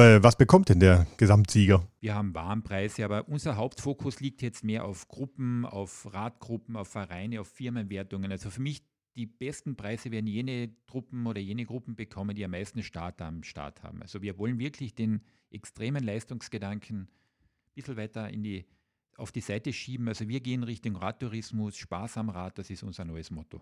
Was bekommt denn der Gesamtsieger? Wir haben Warnpreise, aber unser Hauptfokus liegt jetzt mehr auf Gruppen, auf Radgruppen, auf Vereine, auf Firmenwertungen. Also für mich die besten Preise werden jene Truppen oder jene Gruppen bekommen, die am meisten Start am Start haben. Also wir wollen wirklich den extremen Leistungsgedanken ein bisschen weiter in die, auf die Seite schieben. Also wir gehen Richtung Radtourismus, Spaß am Rad, das ist unser neues Motto.